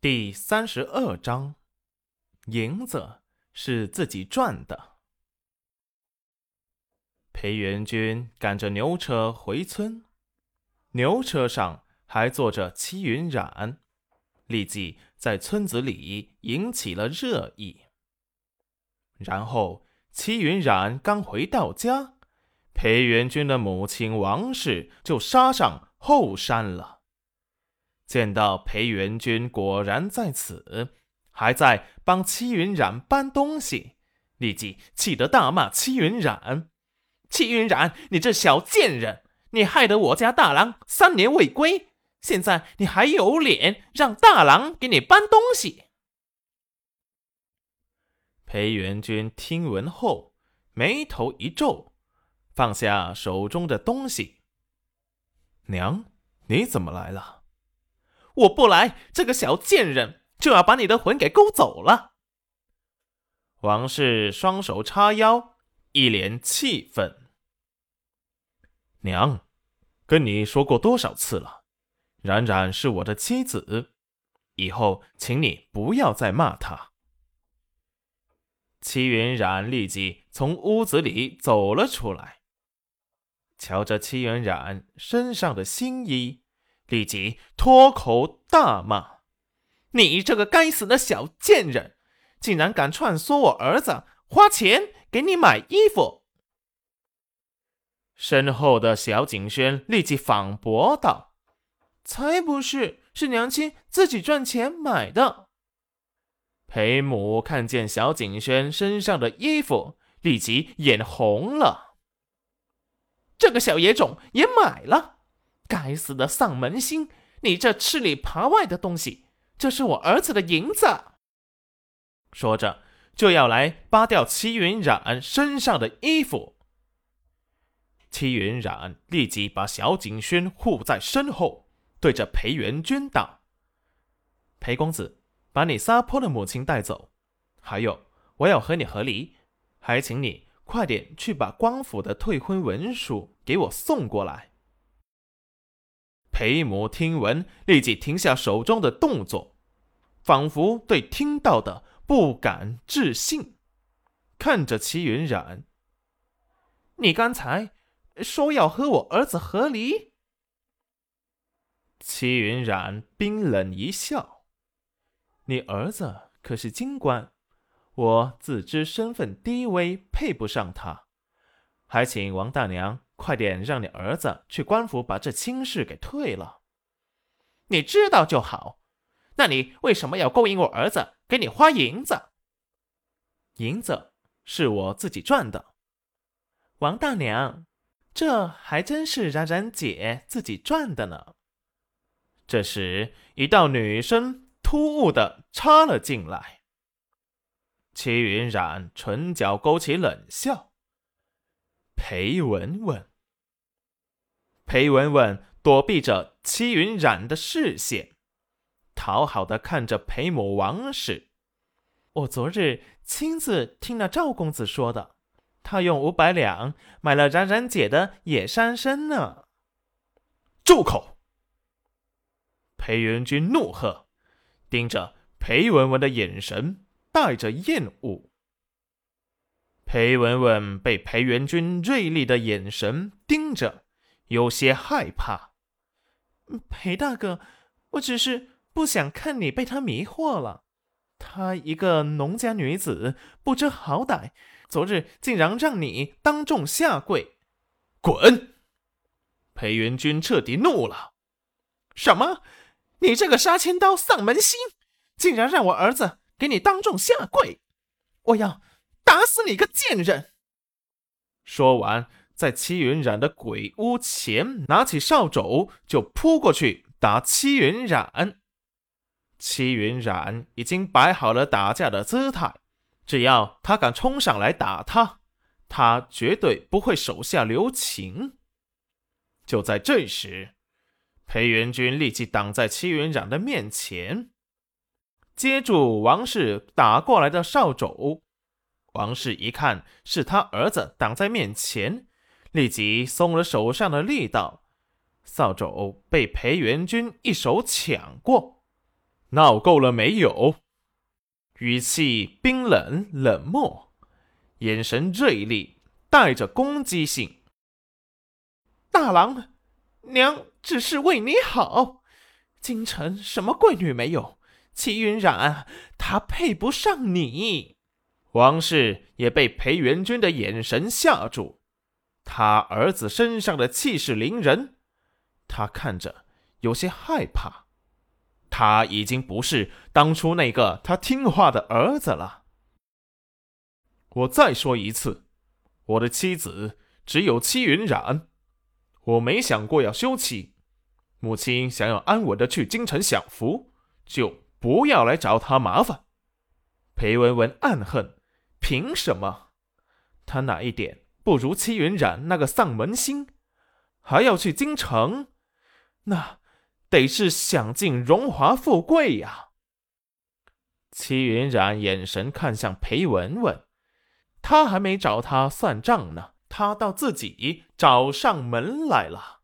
第三十二章，银子是自己赚的。裴元君赶着牛车回村，牛车上还坐着戚云染，立即在村子里引起了热议。然后，戚云染刚回到家，裴元君的母亲王氏就杀上后山了。见到裴元君果然在此，还在帮戚云染搬东西，立即气得大骂戚云染。戚云染，你这小贱人，你害得我家大郎三年未归，现在你还有脸让大郎给你搬东西？裴元君听闻后，眉头一皱，放下手中的东西。娘，你怎么来了？我不来，这个小贱人就要把你的魂给勾走了。王氏双手叉腰，一脸气愤。娘，跟你说过多少次了？冉冉是我的妻子，以后请你不要再骂她。戚云冉立即从屋子里走了出来，瞧着戚云冉身上的新衣，立即脱口大骂：“你这个该死的小贱人，竟然敢串唆我儿子花钱给你买衣服！”身后的小景轩立即反驳道：“才不是，是娘亲自己赚钱买的。”裴母看见小景轩身上的衣服，立即眼红了。这个小野种也买了，该死的丧门星！你这吃里扒外的东西，这是我儿子的银子。说着，就要来扒掉齐云染身上的衣服。齐云染立即把小景轩护在身后，对着裴元君道：“裴公子，把你撒泼的母亲带走。还有，我要和你和离，还请你快点去把官府的退婚文书给我送过来。”裴母听闻，立即停下手中的动作，仿佛对听到的不敢置信，看着齐云染：“你刚才……”说要和我儿子和离，齐云染冰冷一笑：“你儿子可是京官，我自知身份低微，配不上他，还请王大娘快点让你儿子去官府把这亲事给退了。你知道就好，那你为什么要勾引我儿子给你花银子？银子是我自己赚的，王大娘。”这还真是冉冉姐自己赚的呢。这时，一道女声突兀的插了进来。齐云染唇角勾起冷笑。裴文文，裴文文躲避着戚云染的视线，讨好的看着裴母王氏。我昨日亲自听了赵公子说的。他用五百两买了冉冉姐的野山参呢。住口！裴元君怒喝，盯着裴文文的眼神带着厌恶。裴文文被裴元君锐利的眼神盯着，有些害怕。裴大哥，我只是不想看你被他迷惑了。她一个农家女子，不知好歹。昨日竟然让你当众下跪，滚！裴元君彻底怒了。什么？你这个杀千刀丧门星，竟然让我儿子给你当众下跪！我要打死你个贱人！说完，在戚云染的鬼屋前拿起扫帚就扑过去打戚云染。戚云染已经摆好了打架的姿态。只要他敢冲上来打他，他绝对不会手下留情。就在这时，裴元君立即挡在戚元长的面前，接住王氏打过来的扫帚。王氏一看是他儿子挡在面前，立即松了手上的力道，扫帚被裴元君一手抢过。闹够了没有？语气冰冷冷漠，眼神锐利，带着攻击性。大郎，娘只是为你好。京城什么贵女没有？齐云染，她配不上你。王氏也被裴元君的眼神吓住，他儿子身上的气势凌人，他看着有些害怕。他已经不是当初那个他听话的儿子了。我再说一次，我的妻子只有戚云染，我没想过要休妻。母亲想要安稳的去京城享福，就不要来找他麻烦。裴文文暗恨。凭什么？他哪一点不如戚云染那个丧门星？还要去京城？那得是享尽荣华富贵呀！戚云染眼神看向裴文文，他还没找他算账呢，他倒自己找上门来了。